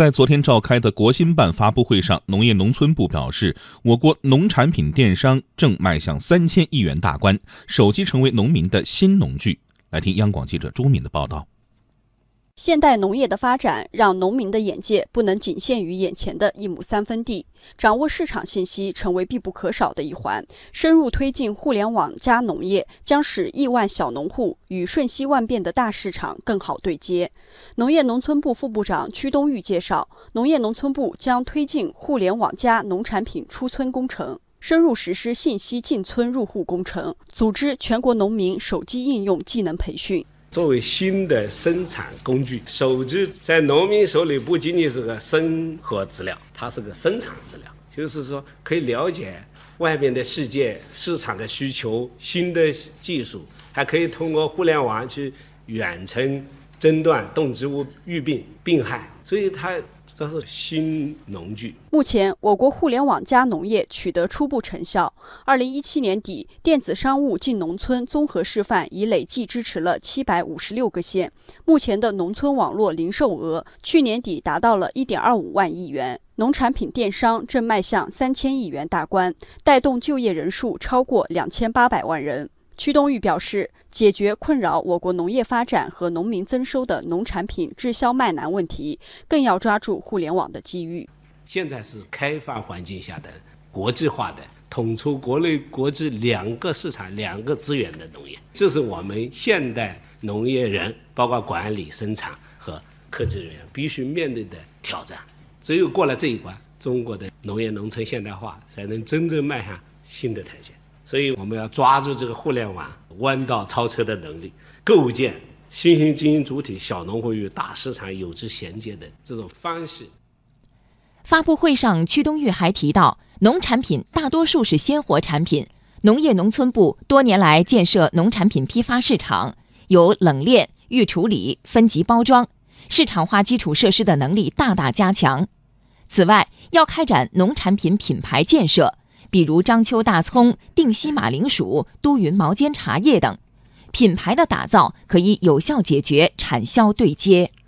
在昨天召开的国新办发布会上，农业农村部表示，我国农产品电商正迈向三千亿元大关，手机成为农民的新农具。来听央广记者朱敏的报道。现代农业的发展让农民的眼界不能仅限于眼前的一亩三分地，掌握市场信息成为必不可少的一环。深入推进互联网加农业，将使亿万小农户与瞬息万变的大市场更好对接。农业农村部副部长屈东玉介绍，农业农村部将推进互联网加农产品出村工程，深入实施信息进村入户工程，组织全国农民手机应用技能培训。作为新的生产工具，手机在农民手里不仅仅是个生活资料，它是个生产资料，就是说可以了解外面的世界、市场的需求、新的技术，还可以通过互联网去远程诊断动植物预病病害，所以它。这是新农具。目前，我国互联网加农业取得初步成效。二零一七年底，电子商务进农村综合示范已累计支持了七百五十六个县。目前的农村网络零售额，去年底达到了一点二五万亿元。农产品电商正迈向三千亿元大关，带动就业人数超过两千八百万人。屈东玉表示，解决困扰我国农业发展和农民增收的农产品滞销卖难问题，更要抓住互联网的机遇。现在是开放环境下的国际化的、统筹国内国际两个市场、两个资源的农业，这是我们现代农业人，包括管理、生产和科技人员必须面对的挑战。只有过了这一关，中国的农业农村现代化才能真正迈向新的台阶。所以我们要抓住这个互联网弯道超车的能力，构建新型经营主体小农户与大市场有之衔接的这种方式。发布会上，屈东玉还提到，农产品大多数是鲜活产品，农业农村部多年来建设农产品批发市场，有冷链、预处理、分级包装，市场化基础设施的能力大大加强。此外，要开展农产品品牌建设。比如章丘大葱、定西马铃薯、都匀毛尖茶叶等，品牌的打造可以有效解决产销对接。